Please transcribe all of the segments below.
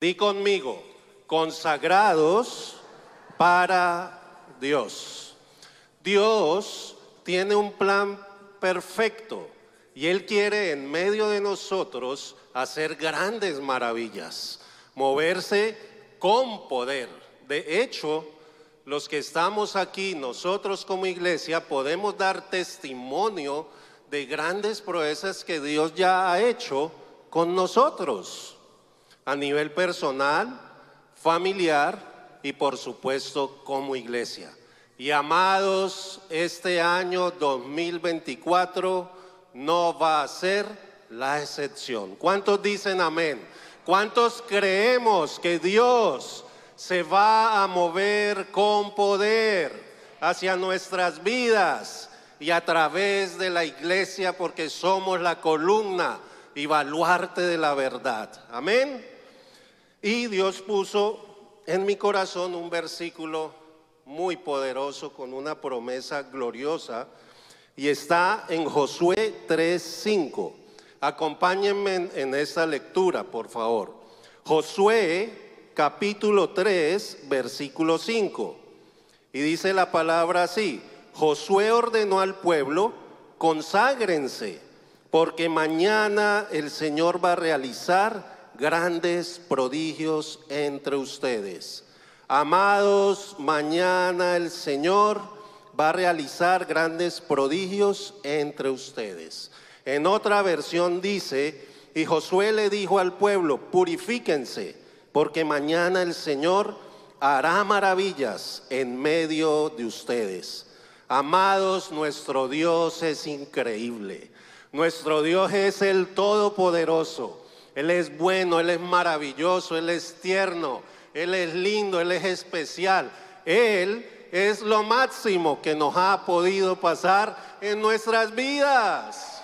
Di conmigo, consagrados para Dios. Dios tiene un plan perfecto y Él quiere en medio de nosotros hacer grandes maravillas, moverse con poder. De hecho, los que estamos aquí, nosotros como iglesia, podemos dar testimonio de grandes proezas que Dios ya ha hecho con nosotros, a nivel personal, familiar y por supuesto como iglesia. Y amados, este año 2024 no va a ser la excepción. ¿Cuántos dicen amén? ¿Cuántos creemos que Dios se va a mover con poder hacia nuestras vidas y a través de la iglesia porque somos la columna y baluarte de la verdad? Amén. Y Dios puso en mi corazón un versículo muy poderoso con una promesa gloriosa y está en Josué 3:5. Acompáñenme en esta lectura, por favor. Josué capítulo 3, versículo 5. Y dice la palabra así, Josué ordenó al pueblo, conságrense, porque mañana el Señor va a realizar grandes prodigios entre ustedes. Amados, mañana el Señor va a realizar grandes prodigios entre ustedes. En otra versión dice, y Josué le dijo al pueblo, purifíquense, porque mañana el Señor hará maravillas en medio de ustedes. Amados, nuestro Dios es increíble. Nuestro Dios es el Todopoderoso. Él es bueno, Él es maravilloso, Él es tierno, Él es lindo, Él es especial. Él es lo máximo que nos ha podido pasar en nuestras vidas.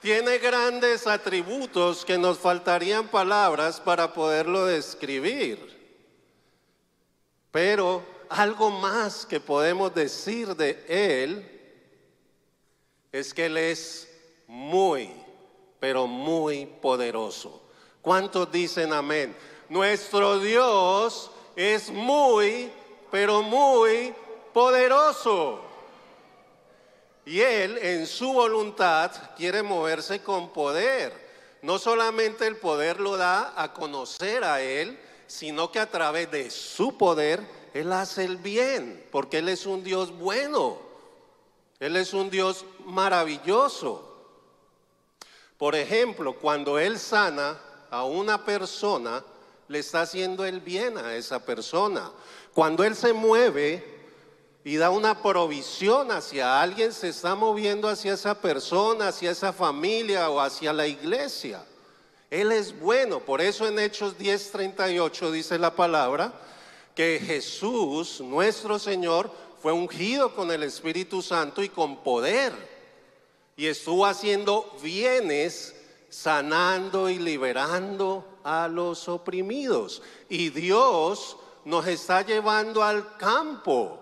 Tiene grandes atributos que nos faltarían palabras para poderlo describir. Pero algo más que podemos decir de Él es que Él es muy, pero muy poderoso. ¿Cuántos dicen amén? Nuestro Dios es muy, pero muy poderoso. Y Él en su voluntad quiere moverse con poder. No solamente el poder lo da a conocer a Él, sino que a través de su poder Él hace el bien, porque Él es un Dios bueno. Él es un Dios maravilloso. Por ejemplo, cuando Él sana a una persona, le está haciendo el bien a esa persona. Cuando Él se mueve y da una provisión hacia alguien, se está moviendo hacia esa persona, hacia esa familia o hacia la iglesia. Él es bueno, por eso en Hechos 10:38 dice la palabra que Jesús, nuestro Señor, fue ungido con el Espíritu Santo y con poder. Y estuvo haciendo bienes, sanando y liberando a los oprimidos. Y Dios nos está llevando al campo.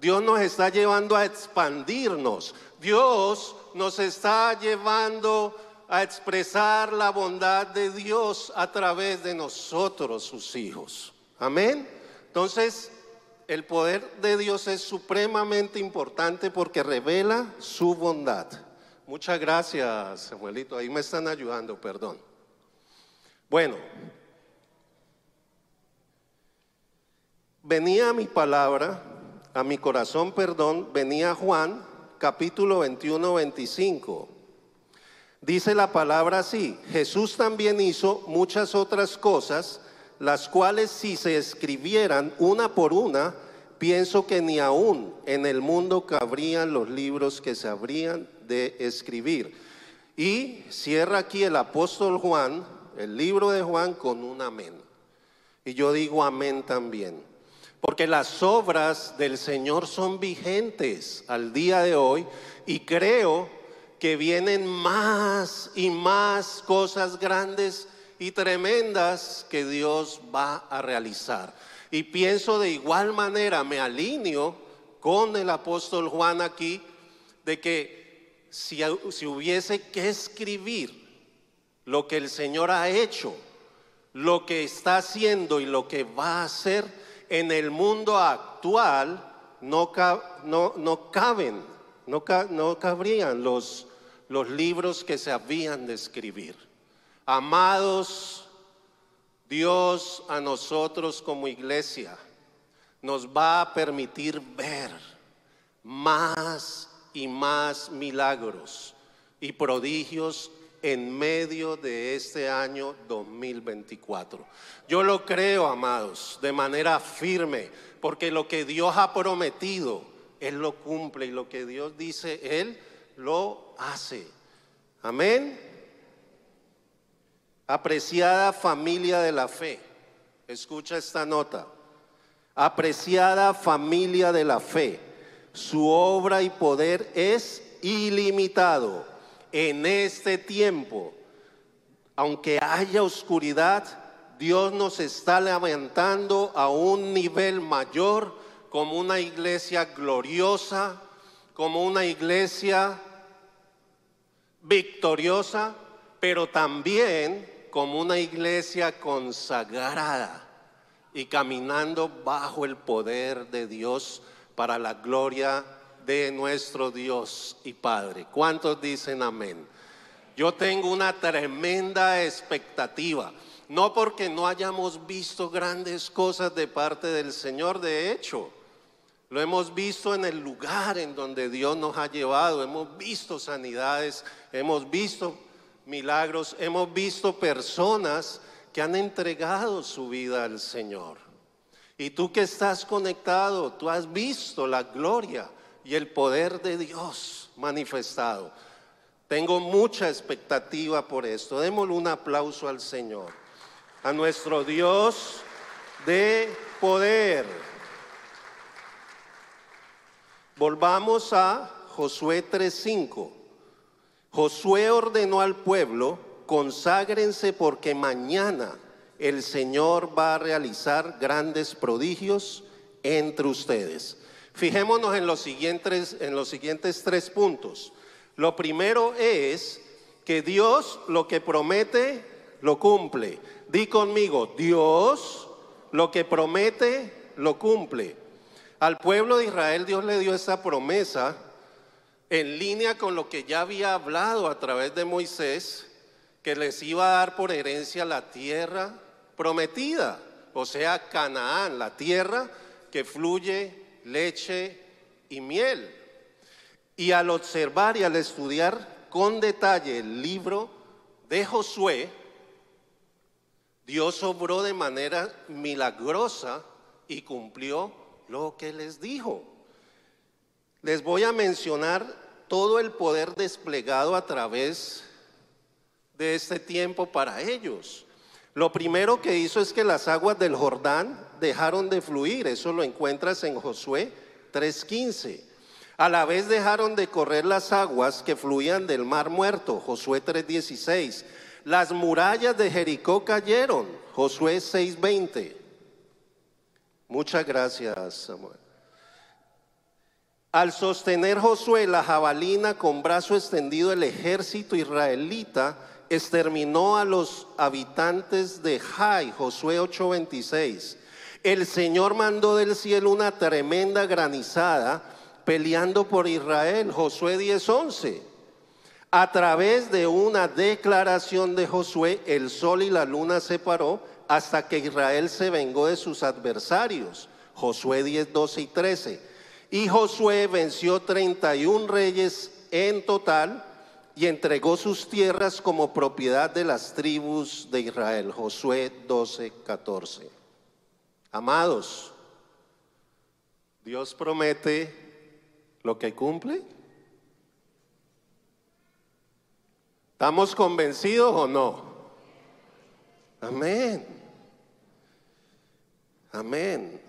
Dios nos está llevando a expandirnos. Dios nos está llevando a expresar la bondad de Dios a través de nosotros, sus hijos. Amén. Entonces, el poder de Dios es supremamente importante porque revela su bondad. Muchas gracias, abuelito. Ahí me están ayudando, perdón. Bueno, venía mi palabra, a mi corazón, perdón, venía Juan capítulo 21, 25. Dice la palabra así, Jesús también hizo muchas otras cosas, las cuales si se escribieran una por una, pienso que ni aún en el mundo cabrían los libros que se habrían escribir. Y cierra aquí el apóstol Juan, el libro de Juan, con un amén. Y yo digo amén también. Porque las obras del Señor son vigentes al día de hoy y creo que vienen más y más cosas grandes y tremendas que Dios va a realizar. Y pienso de igual manera, me alineo con el apóstol Juan aquí, de que si, si hubiese que escribir lo que el Señor ha hecho, lo que está haciendo y lo que va a hacer en el mundo actual no, no, no caben, no, no cabrían los, los libros que se habían de escribir. Amados, Dios a nosotros como iglesia nos va a permitir ver más y más milagros y prodigios en medio de este año 2024. Yo lo creo, amados, de manera firme, porque lo que Dios ha prometido, Él lo cumple y lo que Dios dice, Él lo hace. Amén. Apreciada familia de la fe, escucha esta nota. Apreciada familia de la fe, su obra y poder es ilimitado en este tiempo, aunque haya oscuridad, Dios nos está levantando a un nivel mayor como una iglesia gloriosa, como una iglesia victoriosa, pero también como una iglesia consagrada y caminando bajo el poder de Dios para la gloria de nuestro Dios y Padre. ¿Cuántos dicen amén? Yo tengo una tremenda expectativa, no porque no hayamos visto grandes cosas de parte del Señor, de hecho, lo hemos visto en el lugar en donde Dios nos ha llevado, hemos visto sanidades, hemos visto milagros, hemos visto personas que han entregado su vida al Señor. Y tú que estás conectado, tú has visto la gloria y el poder de Dios manifestado. Tengo mucha expectativa por esto. Démosle un aplauso al Señor, a nuestro Dios de poder. Volvamos a Josué 3:5. Josué ordenó al pueblo, conságrense porque mañana el Señor va a realizar grandes prodigios entre ustedes. Fijémonos en los siguientes, en los siguientes tres puntos. Lo primero es que Dios lo que promete, lo cumple. Di conmigo, Dios lo que promete, lo cumple. Al pueblo de Israel Dios le dio esa promesa en línea con lo que ya había hablado a través de Moisés, que les iba a dar por herencia la tierra prometida, o sea, Canaán, la tierra que fluye leche y miel. Y al observar y al estudiar con detalle el libro de Josué, Dios obró de manera milagrosa y cumplió lo que les dijo. Les voy a mencionar todo el poder desplegado a través de este tiempo para ellos. Lo primero que hizo es que las aguas del Jordán dejaron de fluir, eso lo encuentras en Josué 3.15. A la vez dejaron de correr las aguas que fluían del mar muerto, Josué 3.16. Las murallas de Jericó cayeron, Josué 6.20. Muchas gracias, Samuel. Al sostener Josué la jabalina con brazo extendido, el ejército israelita exterminó a los habitantes de Jai, Josué 8:26. El Señor mandó del cielo una tremenda granizada peleando por Israel, Josué 10:11. A través de una declaración de Josué, el sol y la luna se paró hasta que Israel se vengó de sus adversarios, Josué 10, 12 y 13. Y Josué venció 31 reyes en total y entregó sus tierras como propiedad de las tribus de Israel. Josué 12, 14. Amados, Dios promete lo que cumple. ¿Estamos convencidos o no? Amén. Amén.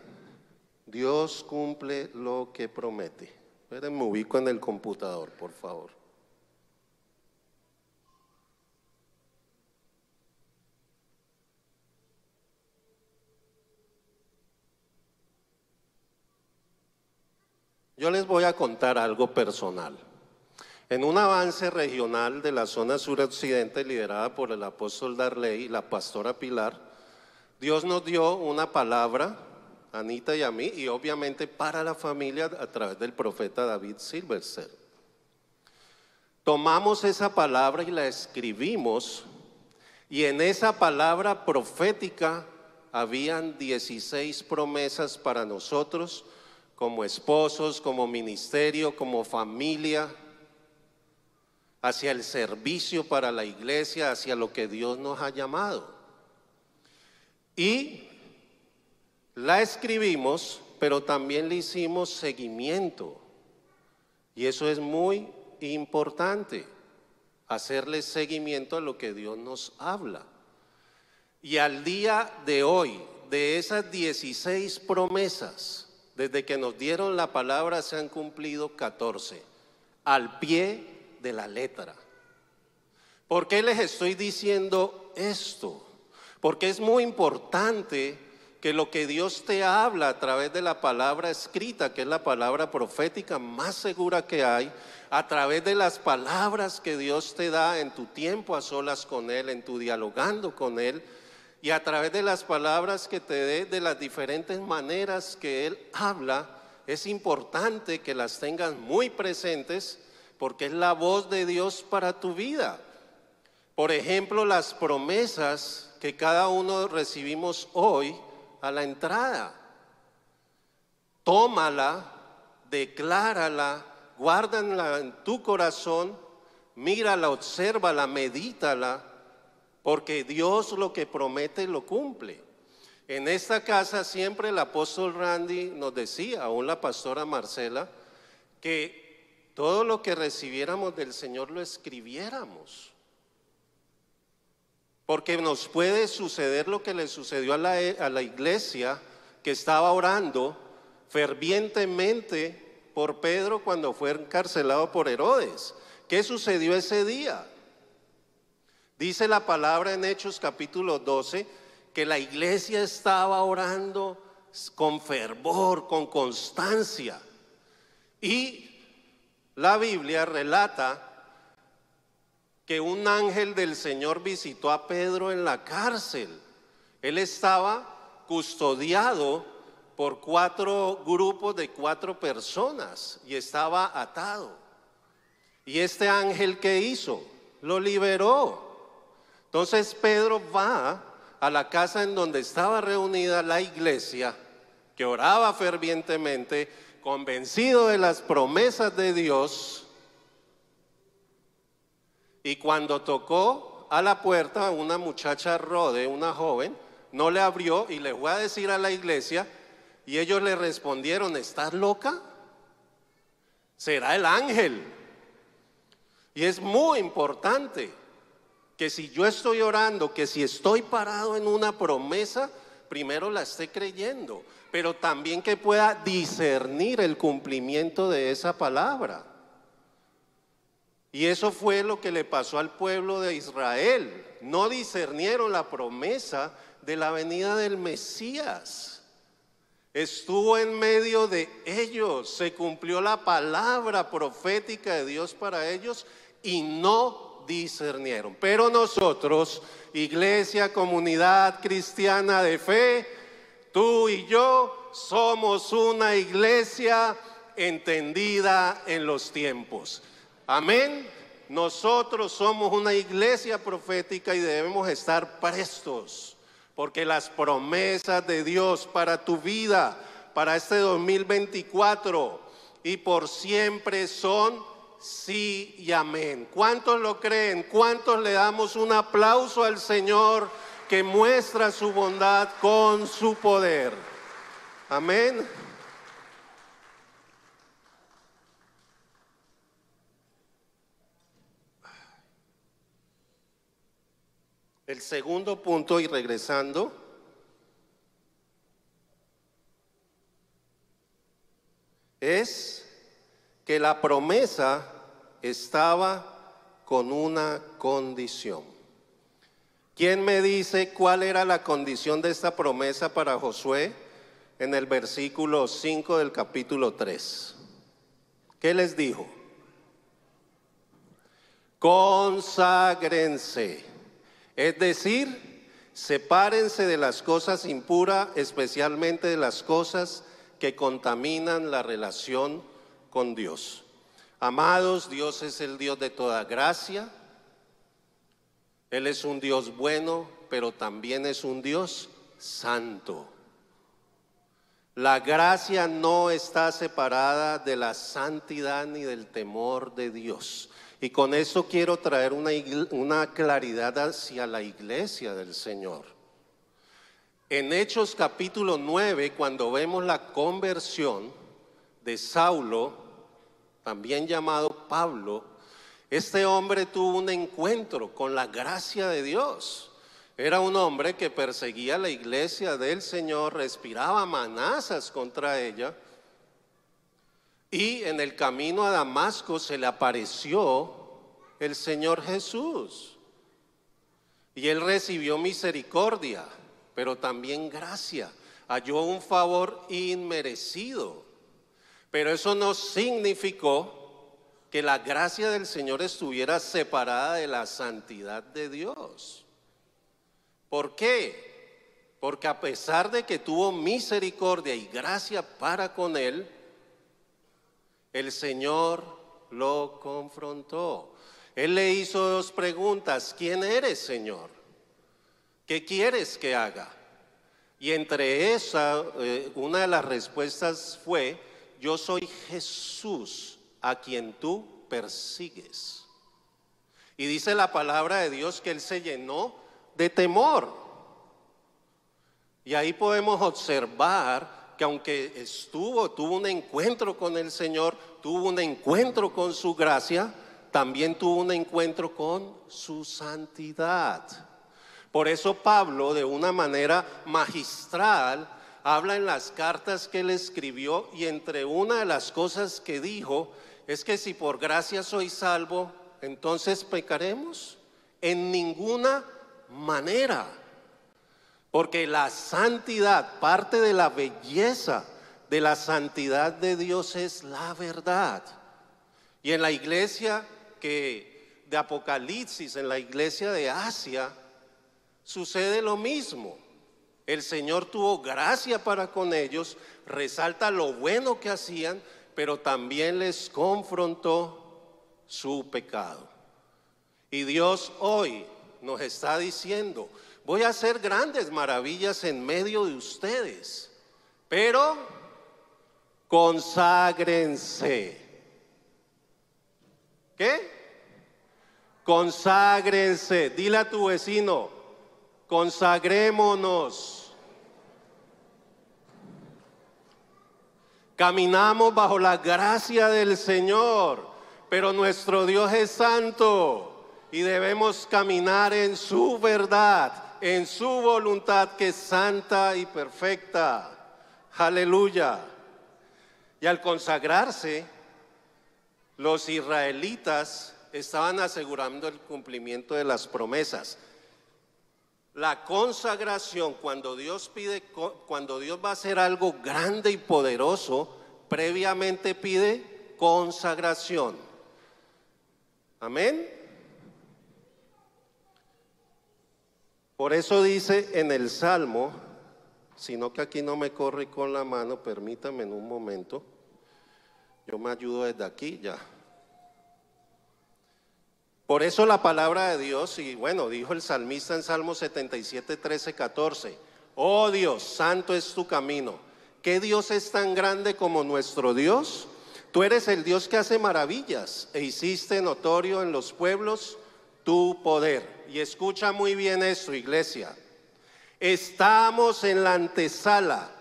Dios cumple lo que promete. Esperen, me ubico en el computador, por favor. Yo les voy a contar algo personal. En un avance regional de la zona suroccidente liderada por el apóstol Darley y la pastora Pilar, Dios nos dio una palabra, Anita y a mí, y obviamente para la familia a través del profeta David Silverser. Tomamos esa palabra y la escribimos, y en esa palabra profética habían 16 promesas para nosotros como esposos, como ministerio, como familia, hacia el servicio para la iglesia, hacia lo que Dios nos ha llamado. Y la escribimos, pero también le hicimos seguimiento. Y eso es muy importante, hacerle seguimiento a lo que Dios nos habla. Y al día de hoy, de esas 16 promesas, desde que nos dieron la palabra se han cumplido 14, al pie de la letra. ¿Por qué les estoy diciendo esto? Porque es muy importante que lo que Dios te habla a través de la palabra escrita, que es la palabra profética más segura que hay, a través de las palabras que Dios te da en tu tiempo a solas con Él, en tu dialogando con Él, y a través de las palabras que te dé, de las diferentes maneras que Él habla, es importante que las tengas muy presentes porque es la voz de Dios para tu vida. Por ejemplo, las promesas que cada uno recibimos hoy a la entrada. Tómala, declárala, guárdala en tu corazón, mírala, obsérvala, medítala porque Dios lo que promete lo cumple. En esta casa siempre el apóstol Randy nos decía, aún la pastora Marcela, que todo lo que recibiéramos del Señor lo escribiéramos. Porque nos puede suceder lo que le sucedió a la, a la iglesia que estaba orando fervientemente por Pedro cuando fue encarcelado por Herodes. ¿Qué sucedió ese día? Dice la palabra en Hechos capítulo 12 que la iglesia estaba orando con fervor, con constancia. Y la Biblia relata que un ángel del Señor visitó a Pedro en la cárcel. Él estaba custodiado por cuatro grupos de cuatro personas y estaba atado. Y este ángel que hizo? Lo liberó. Entonces Pedro va a la casa en donde estaba reunida la iglesia, que oraba fervientemente, convencido de las promesas de Dios, y cuando tocó a la puerta una muchacha rode, una joven, no le abrió y le fue a decir a la iglesia, y ellos le respondieron, ¿estás loca? Será el ángel. Y es muy importante que si yo estoy orando, que si estoy parado en una promesa, primero la esté creyendo, pero también que pueda discernir el cumplimiento de esa palabra. Y eso fue lo que le pasó al pueblo de Israel. No discernieron la promesa de la venida del Mesías. Estuvo en medio de ellos, se cumplió la palabra profética de Dios para ellos y no discernieron. Pero nosotros, iglesia, comunidad cristiana de fe, tú y yo somos una iglesia entendida en los tiempos. Amén. Nosotros somos una iglesia profética y debemos estar prestos, porque las promesas de Dios para tu vida, para este 2024 y por siempre son sí y amén. ¿Cuántos lo creen? ¿Cuántos le damos un aplauso al Señor que muestra su bondad con su poder? Amén. El segundo punto, y regresando, es que la promesa estaba con una condición. ¿Quién me dice cuál era la condición de esta promesa para Josué en el versículo 5 del capítulo 3? ¿Qué les dijo? Conságrense, es decir, sepárense de las cosas impuras, especialmente de las cosas que contaminan la relación con Dios. Amados, Dios es el Dios de toda gracia. Él es un Dios bueno, pero también es un Dios santo. La gracia no está separada de la santidad ni del temor de Dios. Y con eso quiero traer una, una, claridad hacia la iglesia del Señor. En Hechos capítulo 9, cuando vemos la conversión de Saulo, también llamado Pablo, este hombre tuvo un encuentro con la gracia de Dios. Era un hombre que perseguía la iglesia del Señor, respiraba amenazas contra ella. Y en el camino a Damasco se le apareció el Señor Jesús. Y él recibió misericordia, pero también gracia. Halló un favor inmerecido. Pero eso no significó que la gracia del Señor estuviera separada de la santidad de Dios. ¿Por qué? Porque a pesar de que tuvo misericordia y gracia para con él, el Señor lo confrontó. Él le hizo dos preguntas. ¿Quién eres, Señor? ¿Qué quieres que haga? Y entre esa, eh, una de las respuestas fue, yo soy Jesús a quien tú persigues. Y dice la palabra de Dios que él se llenó de temor. Y ahí podemos observar que aunque estuvo, tuvo un encuentro con el Señor, tuvo un encuentro con su gracia, también tuvo un encuentro con su santidad. Por eso Pablo, de una manera magistral, habla en las cartas que él escribió y entre una de las cosas que dijo es que si por gracia soy salvo, entonces pecaremos. En ninguna manera. Porque la santidad, parte de la belleza de la santidad de Dios es la verdad. Y en la iglesia que de Apocalipsis, en la iglesia de Asia, sucede lo mismo. El Señor tuvo gracia para con ellos, resalta lo bueno que hacían, pero también les confrontó su pecado. Y Dios hoy nos está diciendo, voy a hacer grandes maravillas en medio de ustedes, pero conságrense. ¿Qué? Conságrense. Dile a tu vecino, consagrémonos. Caminamos bajo la gracia del Señor, pero nuestro Dios es santo y debemos caminar en su verdad, en su voluntad que es santa y perfecta. Aleluya. Y al consagrarse, los israelitas estaban asegurando el cumplimiento de las promesas. La consagración, cuando Dios pide, cuando Dios va a hacer algo grande y poderoso, previamente pide consagración. Amén. Por eso dice en el Salmo, sino que aquí no me corre con la mano, permítame en un momento, yo me ayudo desde aquí ya. Por eso la palabra de Dios, y bueno, dijo el salmista en Salmo 77, 13, 14, oh Dios, santo es tu camino. ¿Qué Dios es tan grande como nuestro Dios? Tú eres el Dios que hace maravillas e hiciste notorio en los pueblos tu poder. Y escucha muy bien esto, iglesia. Estamos en la antesala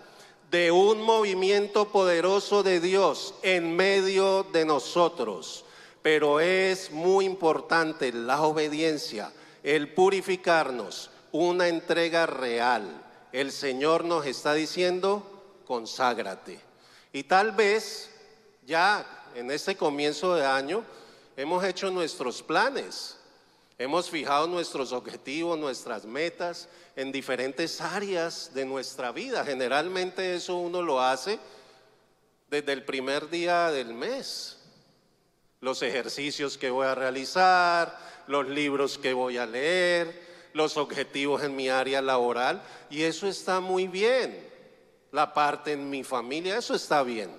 de un movimiento poderoso de Dios en medio de nosotros. Pero es muy importante la obediencia, el purificarnos, una entrega real. El Señor nos está diciendo, conságrate. Y tal vez ya en este comienzo de año hemos hecho nuestros planes Hemos fijado nuestros objetivos, nuestras metas en diferentes áreas de nuestra vida. Generalmente eso uno lo hace desde el primer día del mes. Los ejercicios que voy a realizar, los libros que voy a leer, los objetivos en mi área laboral y eso está muy bien. La parte en mi familia, eso está bien.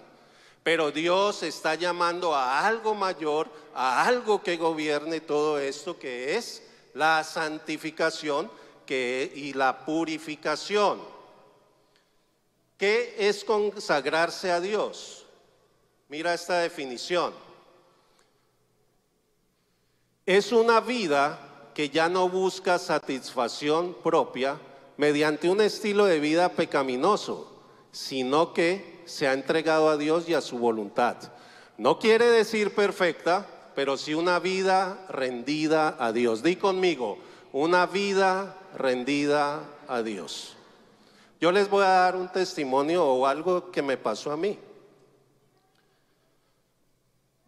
Pero Dios está llamando a algo mayor, a algo que gobierne todo esto, que es la santificación y la purificación. ¿Qué es consagrarse a Dios? Mira esta definición. Es una vida que ya no busca satisfacción propia mediante un estilo de vida pecaminoso, sino que se ha entregado a Dios y a su voluntad. No quiere decir perfecta, pero sí una vida rendida a Dios. Di conmigo, una vida rendida a Dios. Yo les voy a dar un testimonio o algo que me pasó a mí.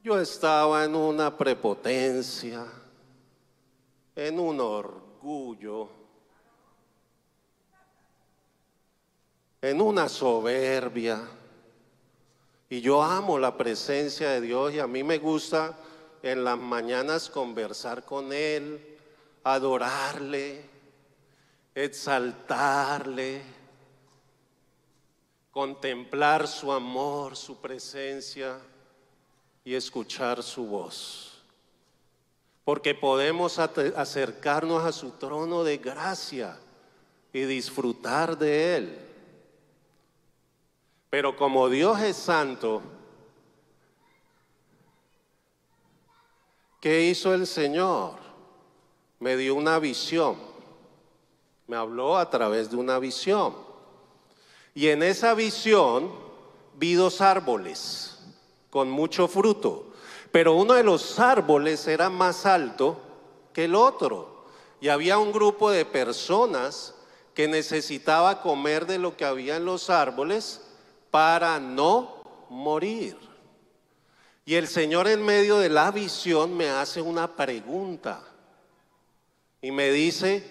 Yo estaba en una prepotencia, en un orgullo, en una soberbia. Y yo amo la presencia de Dios y a mí me gusta en las mañanas conversar con Él, adorarle, exaltarle, contemplar su amor, su presencia y escuchar su voz. Porque podemos acercarnos a su trono de gracia y disfrutar de Él. Pero como Dios es santo, ¿qué hizo el Señor? Me dio una visión. Me habló a través de una visión. Y en esa visión vi dos árboles con mucho fruto. Pero uno de los árboles era más alto que el otro. Y había un grupo de personas que necesitaba comer de lo que había en los árboles para no morir. Y el Señor en medio de la visión me hace una pregunta y me dice,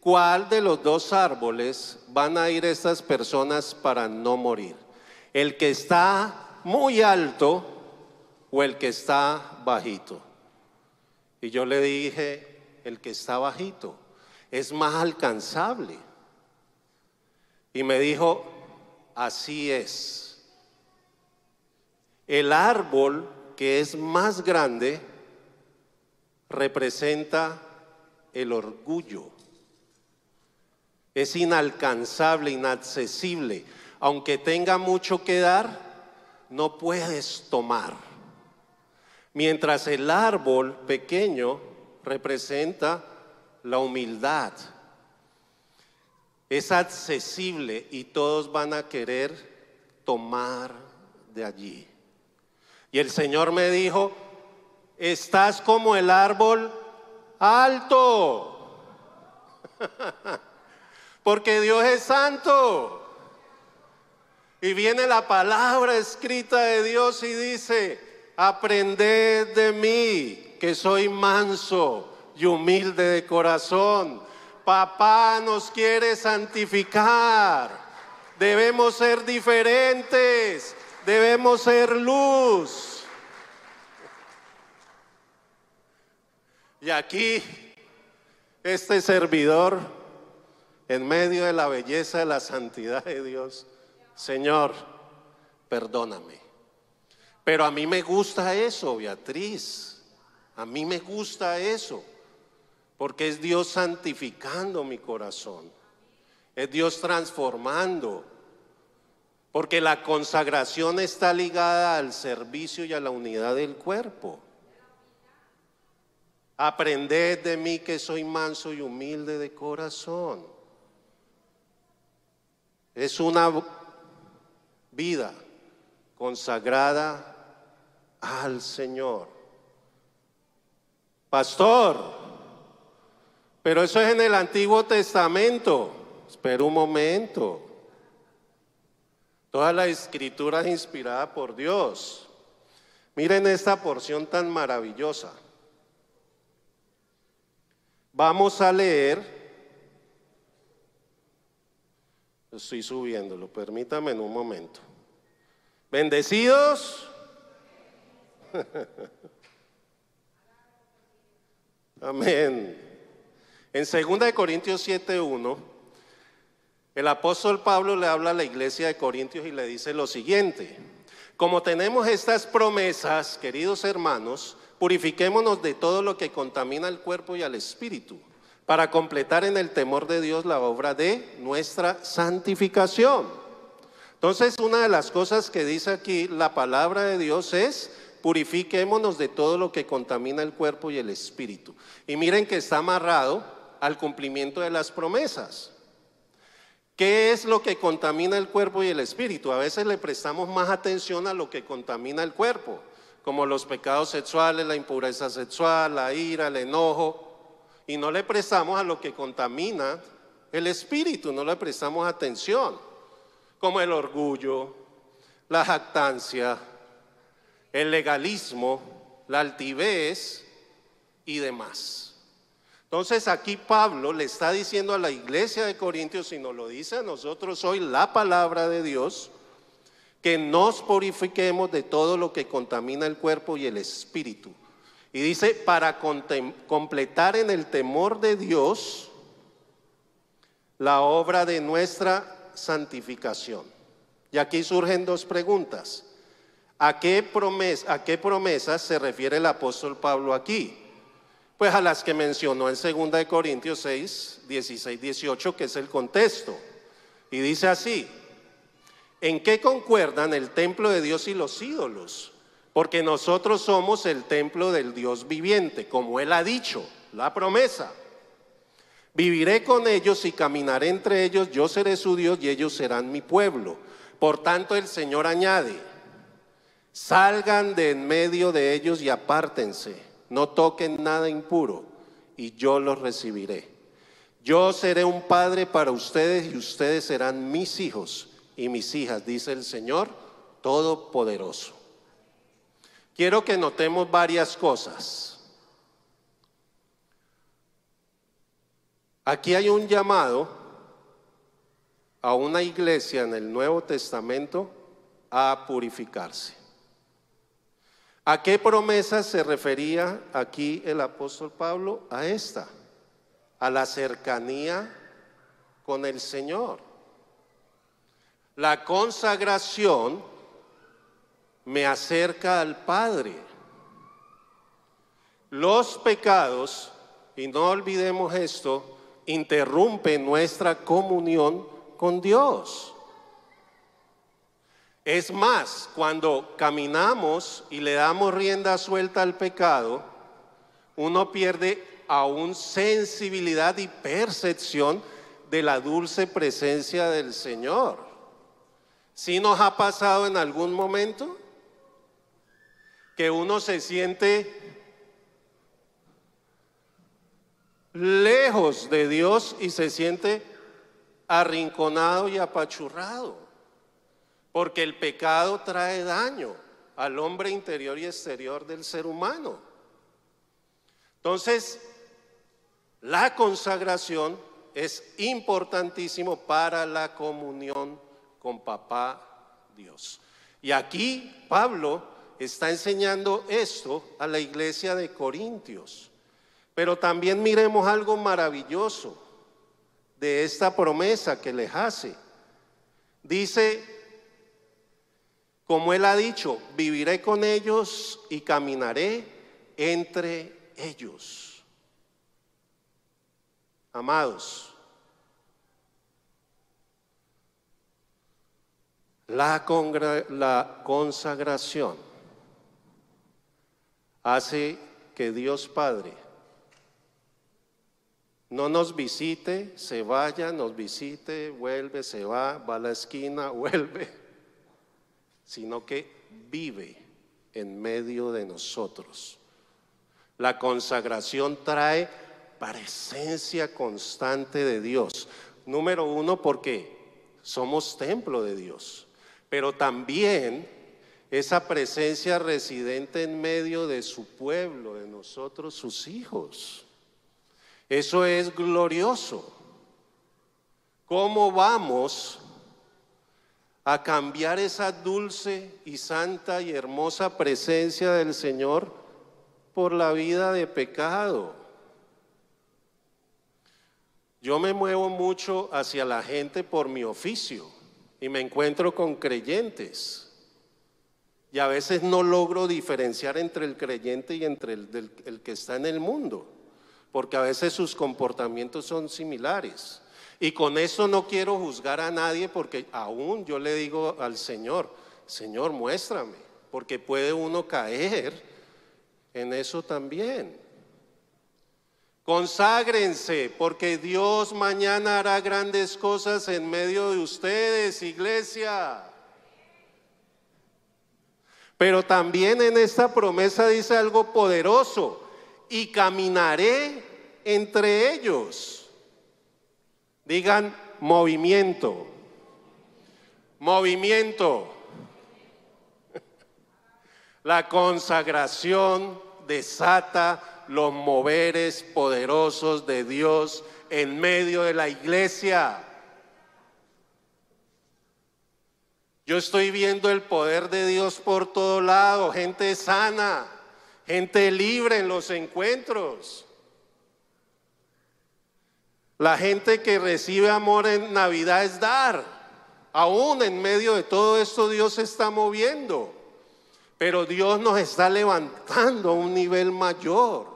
¿cuál de los dos árboles van a ir estas personas para no morir? ¿El que está muy alto o el que está bajito? Y yo le dije, el que está bajito es más alcanzable. Y me dijo, así es. El árbol que es más grande representa el orgullo. Es inalcanzable, inaccesible. Aunque tenga mucho que dar, no puedes tomar. Mientras el árbol pequeño representa la humildad. Es accesible y todos van a querer tomar de allí. Y el Señor me dijo, estás como el árbol alto. Porque Dios es santo. Y viene la palabra escrita de Dios y dice, aprended de mí, que soy manso y humilde de corazón. Papá nos quiere santificar. Debemos ser diferentes. Debemos ser luz. Y aquí, este servidor, en medio de la belleza de la santidad de Dios, Señor, perdóname. Pero a mí me gusta eso, Beatriz. A mí me gusta eso. Porque es Dios santificando mi corazón. Es Dios transformando. Porque la consagración está ligada al servicio y a la unidad del cuerpo. Aprended de mí que soy manso y humilde de corazón. Es una vida consagrada al Señor. Pastor, pero eso es en el Antiguo Testamento. Espera un momento. Toda la escritura es inspirada por Dios. Miren esta porción tan maravillosa. Vamos a leer. Estoy subiéndolo, permítame en un momento. Bendecidos. Amén. En 2 Corintios 7:1, el apóstol Pablo le habla a la iglesia de Corintios y le dice lo siguiente: Como tenemos estas promesas, queridos hermanos, purifiquémonos de todo lo que contamina el cuerpo y al espíritu, para completar en el temor de Dios la obra de nuestra santificación. Entonces, una de las cosas que dice aquí la palabra de Dios es purifiquémonos de todo lo que contamina el cuerpo y el espíritu. Y miren que está amarrado al cumplimiento de las promesas. ¿Qué es lo que contamina el cuerpo y el espíritu? A veces le prestamos más atención a lo que contamina el cuerpo, como los pecados sexuales, la impureza sexual, la ira, el enojo, y no le prestamos a lo que contamina el espíritu, no le prestamos atención, como el orgullo, la jactancia, el legalismo, la altivez y demás. Entonces aquí Pablo le está diciendo a la iglesia de Corintios, y nos lo dice a nosotros hoy la palabra de Dios, que nos purifiquemos de todo lo que contamina el cuerpo y el espíritu. Y dice, para completar en el temor de Dios la obra de nuestra santificación. Y aquí surgen dos preguntas. ¿A qué, promesa, ¿A qué promesas se refiere el apóstol Pablo aquí? Pues a las que mencionó en 2 Corintios 6, 16, 18, que es el contexto. Y dice así, ¿en qué concuerdan el templo de Dios y los ídolos? Porque nosotros somos el templo del Dios viviente, como Él ha dicho, la promesa. Viviré con ellos y caminaré entre ellos, yo seré su Dios y ellos serán mi pueblo. Por tanto el Señor añade, Salgan de en medio de ellos y apártense, no toquen nada impuro, y yo los recibiré. Yo seré un padre para ustedes y ustedes serán mis hijos y mis hijas, dice el Señor Todopoderoso. Quiero que notemos varias cosas. Aquí hay un llamado a una iglesia en el Nuevo Testamento a purificarse. ¿A qué promesa se refería aquí el apóstol Pablo? A esta, a la cercanía con el Señor. La consagración me acerca al Padre. Los pecados, y no olvidemos esto, interrumpen nuestra comunión con Dios. Es más, cuando caminamos y le damos rienda suelta al pecado, uno pierde aún sensibilidad y percepción de la dulce presencia del Señor. Si nos ha pasado en algún momento que uno se siente lejos de Dios y se siente arrinconado y apachurrado porque el pecado trae daño al hombre interior y exterior del ser humano. Entonces, la consagración es importantísimo para la comunión con papá Dios. Y aquí Pablo está enseñando esto a la iglesia de Corintios. Pero también miremos algo maravilloso de esta promesa que les hace. Dice como Él ha dicho, viviré con ellos y caminaré entre ellos. Amados, la, la consagración hace que Dios Padre no nos visite, se vaya, nos visite, vuelve, se va, va a la esquina, vuelve sino que vive en medio de nosotros. La consagración trae presencia constante de Dios. Número uno, porque somos templo de Dios, pero también esa presencia residente en medio de su pueblo, de nosotros, sus hijos. Eso es glorioso. ¿Cómo vamos a cambiar esa dulce y santa y hermosa presencia del Señor por la vida de pecado. yo me muevo mucho hacia la gente por mi oficio y me encuentro con creyentes. Y a veces no logro diferenciar entre el creyente y entre el, el, que está en el mundo, porque a veces sus comportamientos son similares. Y con eso no quiero juzgar a nadie porque aún yo le digo al Señor, Señor, muéstrame, porque puede uno caer en eso también. Conságrense, porque Dios mañana hará grandes cosas en medio de ustedes, iglesia. Pero también en esta promesa dice algo poderoso, y caminaré entre ellos. Digan movimiento, movimiento. La consagración desata los moveres poderosos de Dios en medio de la iglesia. Yo estoy viendo el poder de Dios por todo lado, gente sana, gente libre en los encuentros. La gente que recibe amor en Navidad es dar. Aún en medio de todo esto Dios se está moviendo. Pero Dios nos está levantando a un nivel mayor.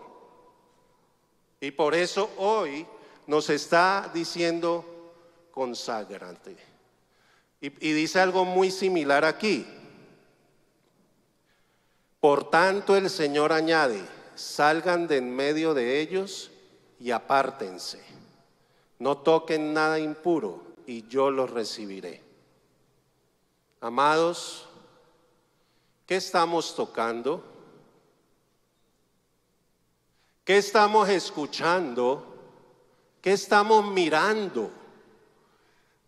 Y por eso hoy nos está diciendo consagrante. Y, dice algo muy similar aquí. Por tanto el Señor añade, salgan de en medio de ellos y apártense. No toquen nada impuro y yo los recibiré. Amados, ¿qué estamos tocando? ¿Qué estamos escuchando? ¿Qué estamos mirando?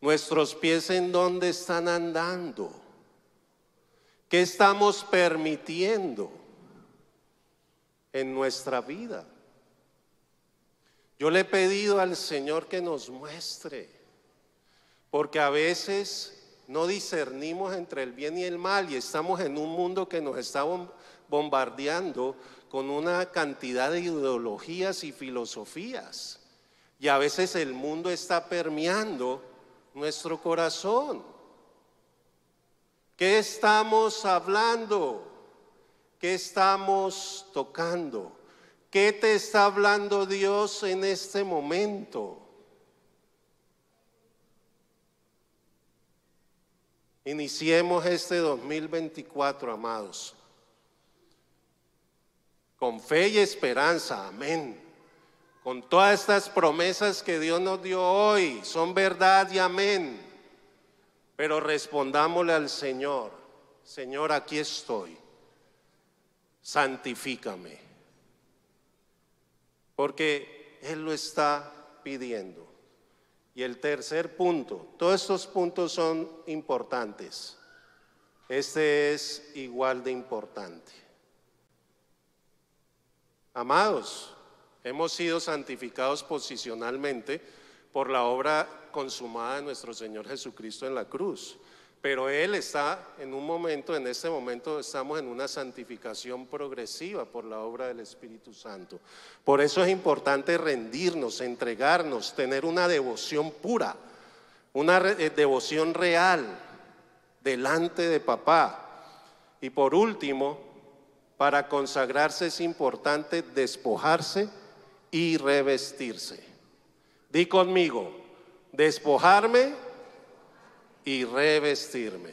Nuestros pies en dónde están andando. ¿Qué estamos permitiendo en nuestra vida? Yo le he pedido al Señor que nos muestre, porque a veces no discernimos entre el bien y el mal y estamos en un mundo que nos está bombardeando con una cantidad de ideologías y filosofías. Y a veces el mundo está permeando nuestro corazón. ¿Qué estamos hablando? ¿Qué estamos tocando? ¿Qué te está hablando Dios en este momento? Iniciemos este 2024, amados, con fe y esperanza, amén con todas estas promesas que Dios nos dio hoy, son verdad y amén. Pero respondámosle al Señor, Señor, aquí estoy, santifícame, porque Él lo está pidiendo. Y el tercer punto, todos estos puntos son importantes, este es igual de importante. Amados, Hemos sido santificados posicionalmente por la obra consumada de nuestro Señor Jesucristo en la cruz. Pero Él está en un momento, en este momento estamos en una santificación progresiva por la obra del Espíritu Santo. Por eso es importante rendirnos, entregarnos, tener una devoción pura, una eh, devoción real delante de papá. Y por último, para consagrarse es importante despojarse y revestirse. Di conmigo, despojarme y revestirme.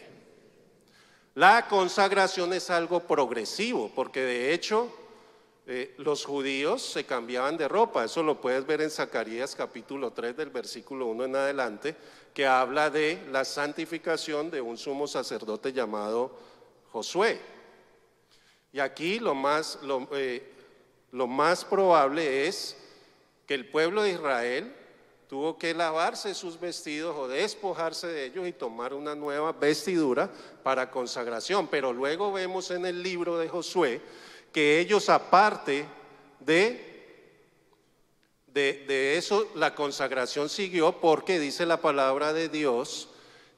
La consagración es algo progresivo, porque de hecho eh, los judíos se cambiaban de ropa. Eso lo puedes ver en Zacarías capítulo 3 del versículo 1 en adelante, que habla de la santificación de un sumo sacerdote llamado Josué. Y aquí lo más, lo, eh, lo más probable es que el pueblo de Israel tuvo que lavarse sus vestidos o despojarse de ellos y tomar una nueva vestidura para consagración. Pero luego vemos en el libro de Josué que ellos aparte de, de, de eso, la consagración siguió porque dice la palabra de Dios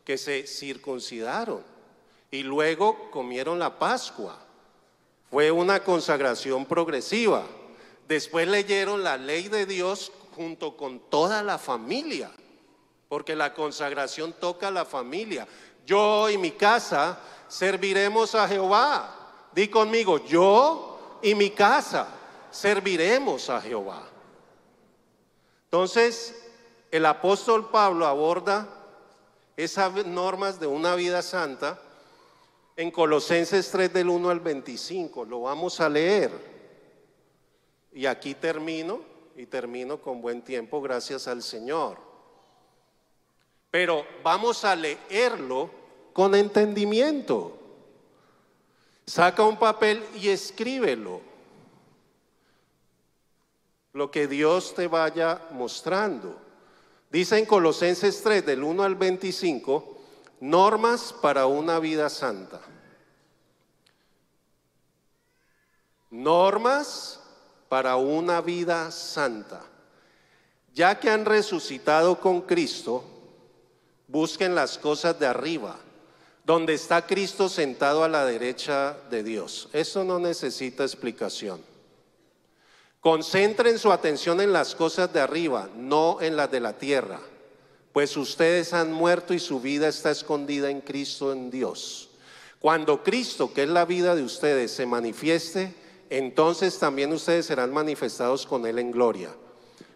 que se circuncidaron y luego comieron la Pascua. Fue una consagración progresiva. Después leyeron la ley de Dios junto con toda la familia, porque la consagración toca a la familia. Yo y mi casa serviremos a Jehová. Di conmigo, yo y mi casa serviremos a Jehová. Entonces, el apóstol Pablo aborda esas normas de una vida santa en Colosenses 3 del 1 al 25. Lo vamos a leer. Y aquí termino y termino con buen tiempo gracias al Señor. Pero vamos a leerlo con entendimiento. Saca un papel y escríbelo. Lo que Dios te vaya mostrando. Dice en Colosenses 3 del 1 al 25, normas para una vida santa. Normas para una vida santa. Ya que han resucitado con Cristo, busquen las cosas de arriba, donde está Cristo sentado a la derecha de Dios. Eso no necesita explicación. Concentren su atención en las cosas de arriba, no en las de la tierra, pues ustedes han muerto y su vida está escondida en Cristo en Dios. Cuando Cristo, que es la vida de ustedes, se manifieste, entonces también ustedes serán manifestados con Él en gloria.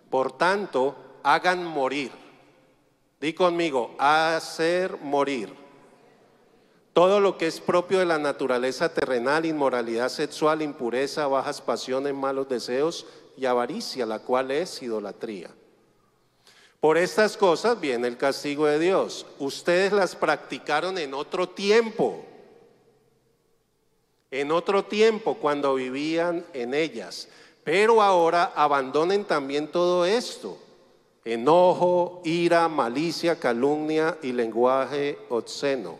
Por tanto, hagan morir. Di conmigo, hacer morir todo lo que es propio de la naturaleza terrenal, inmoralidad sexual, impureza, bajas pasiones, malos deseos y avaricia, la cual es idolatría. Por estas cosas viene el castigo de Dios. Ustedes las practicaron en otro tiempo, en otro tiempo cuando vivían en ellas. Pero ahora abandonen también todo esto. Enojo, ira, malicia, calumnia y lenguaje obsceno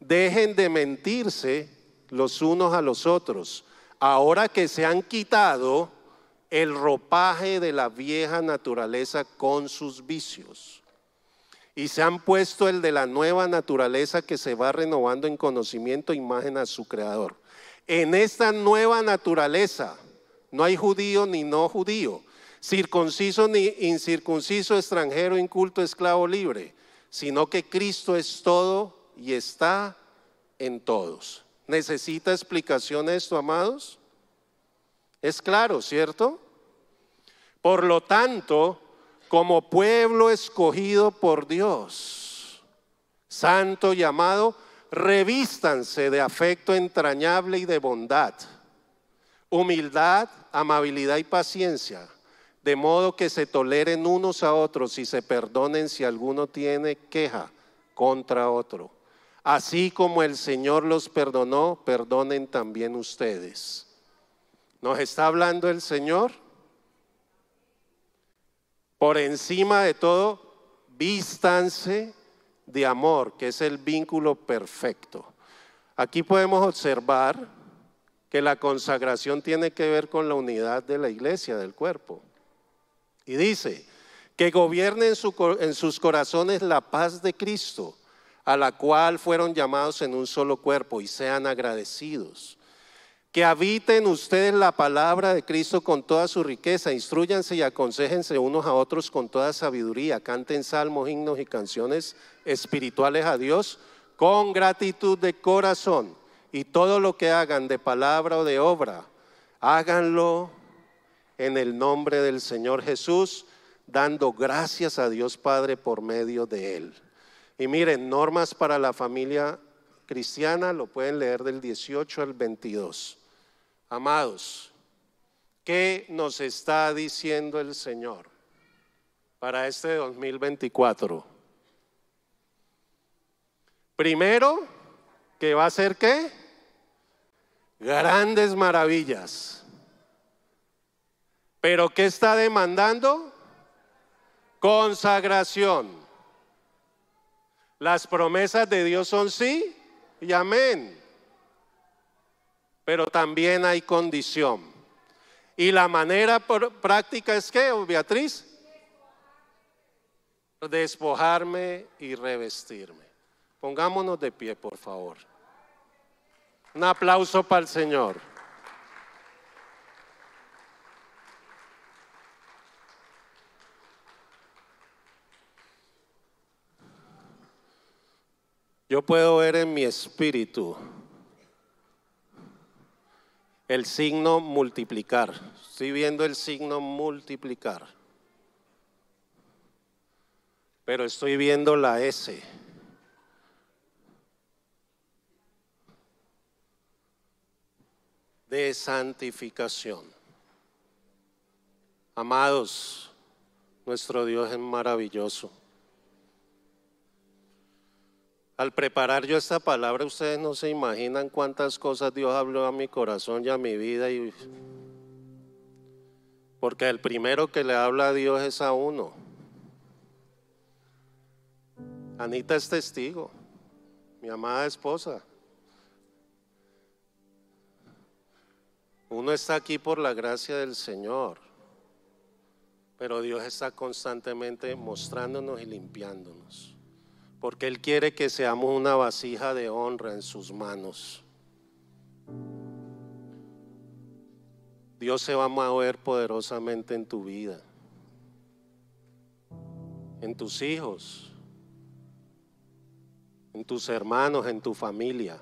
Dejen de mentirse los unos a los otros, ahora que se han quitado el ropaje de la vieja naturaleza con sus vicios y se han puesto el de la nueva naturaleza que se va renovando en conocimiento, imagen a su creador. En esta nueva naturaleza no hay judío ni no judío, circunciso ni incircunciso, extranjero, inculto, esclavo, libre, sino que Cristo es todo y está en todos. ¿Necesita explicación esto, amados? Es claro, ¿cierto? Por lo tanto, como pueblo escogido por Dios, santo y amado, revístanse de afecto entrañable y de bondad, humildad, amabilidad y paciencia, de modo que se toleren unos a otros y se perdonen si alguno tiene queja contra otro. Así como el Señor los perdonó, perdonen también ustedes. ¿Nos está hablando el Señor? Por encima de todo, vístanse de amor, que es el vínculo perfecto. Aquí podemos observar que la consagración tiene que ver con la unidad de la iglesia, del cuerpo. Y dice, que gobierne en, en sus corazones la paz de Cristo a la cual fueron llamados en un solo cuerpo y sean agradecidos. Que habiten ustedes la palabra de Cristo con toda su riqueza, instruyanse y aconsejense unos a otros con toda sabiduría, canten salmos, himnos y canciones espirituales a Dios con gratitud de corazón y todo lo que hagan de palabra o de obra, háganlo en el nombre del Señor Jesús, dando gracias a Dios Padre por medio de Él. Y miren, normas para la familia cristiana, lo pueden leer del 18 al 22. Amados, ¿qué nos está diciendo el Señor para este 2024? Primero, que va a ser qué? Grandes maravillas. Pero ¿qué está demandando? Consagración. Las promesas de Dios son sí y amén pero también hay condición. Y la manera práctica es que, oh, Beatriz, despojarme y revestirme. Pongámonos de pie, por favor. Un aplauso para el Señor. Yo puedo ver en mi espíritu el signo multiplicar. Estoy viendo el signo multiplicar. Pero estoy viendo la S. de santificación. Amados, nuestro Dios es maravilloso. Al preparar yo esta palabra, ustedes no se imaginan cuántas cosas Dios habló a mi corazón y a mi vida. Y... Porque el primero que le habla a Dios es a uno. Anita es testigo, mi amada esposa. Uno está aquí por la gracia del Señor, pero Dios está constantemente mostrándonos y limpiándonos, porque Él quiere que seamos una vasija de honra en sus manos. Dios se va a mover poderosamente en tu vida, en tus hijos, en tus hermanos, en tu familia.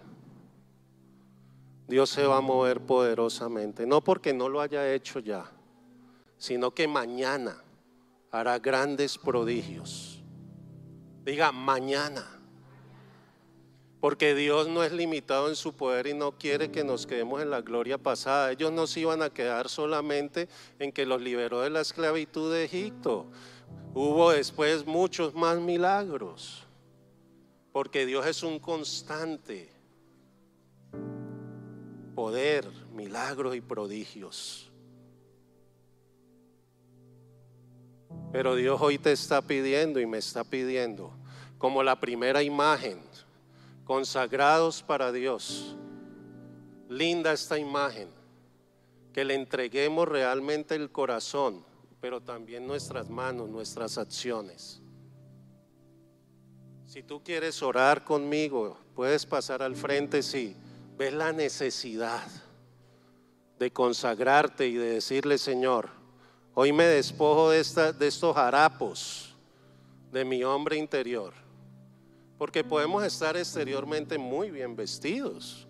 Dios se va a mover poderosamente, no porque no lo haya hecho ya, sino que mañana hará grandes prodigios. Diga, mañana. Porque Dios no es limitado en su poder y no quiere que nos quedemos en la gloria pasada. Ellos no se iban a quedar solamente en que los liberó de la esclavitud de Egipto. Hubo después muchos más milagros. Porque Dios es un constante poder, milagros y prodigios. Pero Dios hoy te está pidiendo y me está pidiendo, como la primera imagen, consagrados para Dios. Linda esta imagen, que le entreguemos realmente el corazón, pero también nuestras manos, nuestras acciones. Si tú quieres orar conmigo, puedes pasar al frente, sí ves la necesidad de consagrarte y de decirle, Señor, hoy me despojo de, de estos harapos de mi hombre interior. Porque podemos estar exteriormente muy bien vestidos,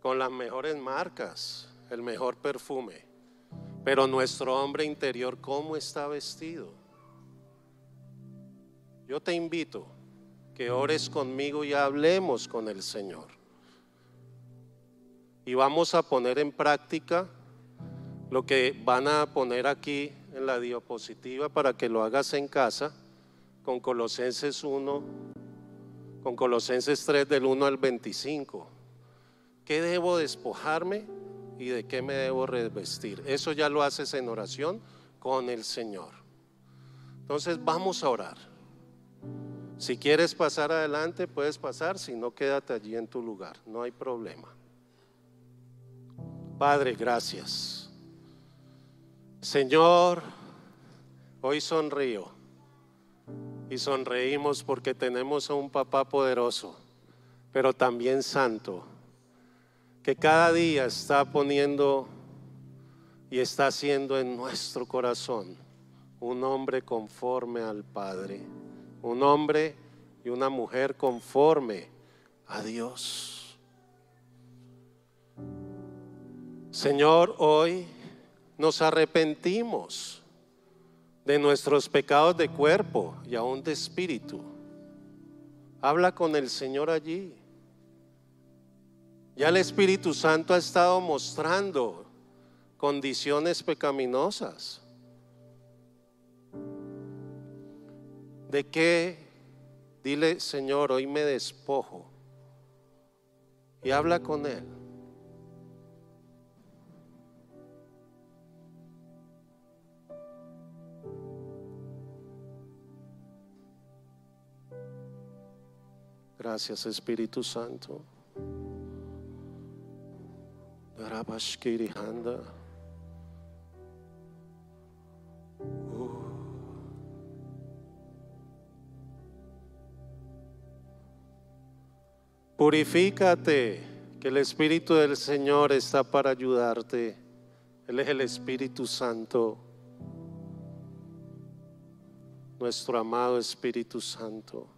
con las mejores marcas, el mejor perfume. Pero nuestro hombre interior, ¿cómo está vestido? Yo te invito que ores conmigo y hablemos con el Señor y vamos a poner en práctica lo que van a poner aquí en la diapositiva para que lo hagas en casa con Colosenses 1, con Colosenses 3 del 1 al 25. ¿Qué debo despojarme y de qué me debo revestir? Eso ya lo haces en oración con el Señor. Entonces vamos a orar. Si quieres pasar adelante, puedes pasar, si no, quédate allí en tu lugar, no hay problema. Padre, gracias. Señor, hoy sonrío y sonreímos porque tenemos a un papá poderoso, pero también santo, que cada día está poniendo y está haciendo en nuestro corazón un hombre conforme al Padre, un hombre y una mujer conforme a Dios. Señor, hoy nos arrepentimos de nuestros pecados de cuerpo y aún de espíritu. Habla con el Señor allí. Ya el Espíritu Santo ha estado mostrando condiciones pecaminosas. ¿De qué? Dile, Señor, hoy me despojo. Y habla con Él. Gracias Espíritu Santo. Uh. Purifícate, que el Espíritu del Señor está para ayudarte. Él es el Espíritu Santo, nuestro amado Espíritu Santo.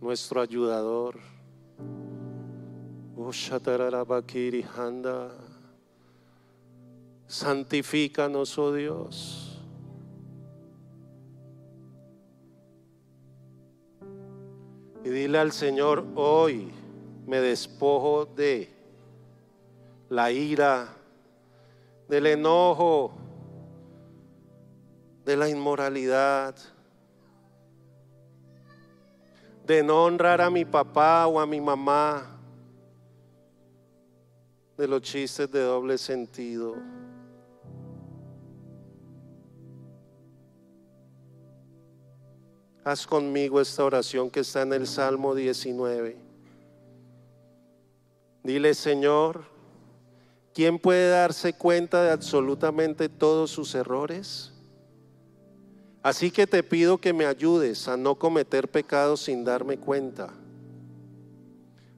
Nuestro ayudador. Santifícanos, oh Dios. Y dile al Señor, hoy me despojo de la ira, del enojo, de la inmoralidad, de no honrar a mi papá o a mi mamá, de los chistes de doble sentido. Haz conmigo esta oración que está en el Salmo 19. Dile, Señor, ¿quién puede darse cuenta de absolutamente todos sus errores? Así que te pido que me ayudes a no cometer pecados sin darme cuenta.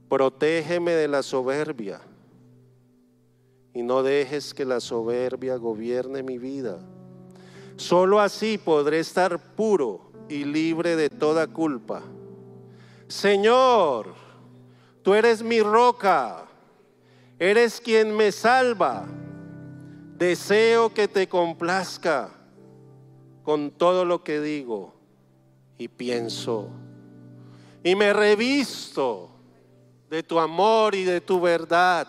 Protégeme de la soberbia y no dejes que la soberbia gobierne mi vida. Solo así podré estar puro y libre de toda culpa. Señor, tú eres mi roca, eres quien me salva. Deseo que te complazca con todo lo que digo y pienso. Y me revisto de tu amor y de tu verdad.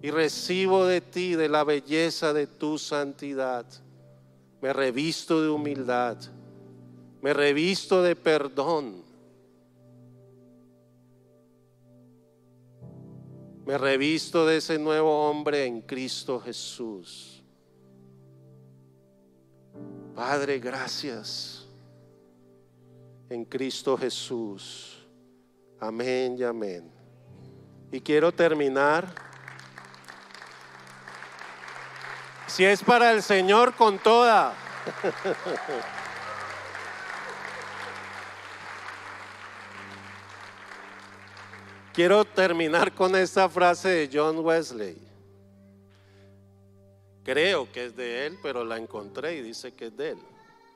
Y recibo de ti, de la belleza de tu santidad. Me revisto de humildad. Me revisto de perdón. Me revisto de ese nuevo hombre en Cristo Jesús. Padre, gracias en Cristo Jesús. Amén y amén. Y quiero terminar. Si es para el Señor con toda. Quiero terminar con esta frase de John Wesley. Creo que es de él, pero la encontré y dice que es de él.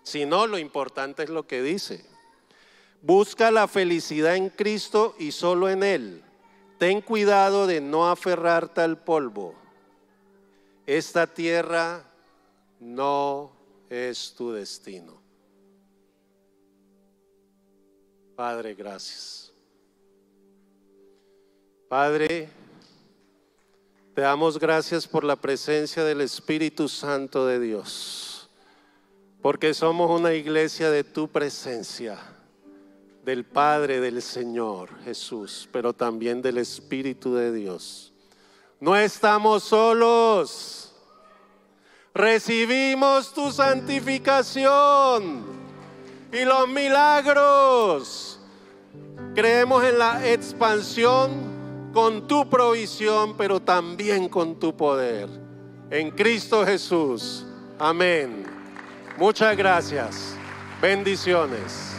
Si no, lo importante es lo que dice. Busca la felicidad en Cristo y solo en Él. Ten cuidado de no aferrarte al polvo. Esta tierra no es tu destino. Padre, gracias. Padre, te damos gracias por la presencia del Espíritu Santo de Dios, porque somos una iglesia de tu presencia, del Padre, del Señor Jesús, pero también del Espíritu de Dios. No estamos solos, recibimos tu santificación y los milagros. Creemos en la expansión con tu provisión, pero también con tu poder. En Cristo Jesús. Amén. Muchas gracias. Bendiciones.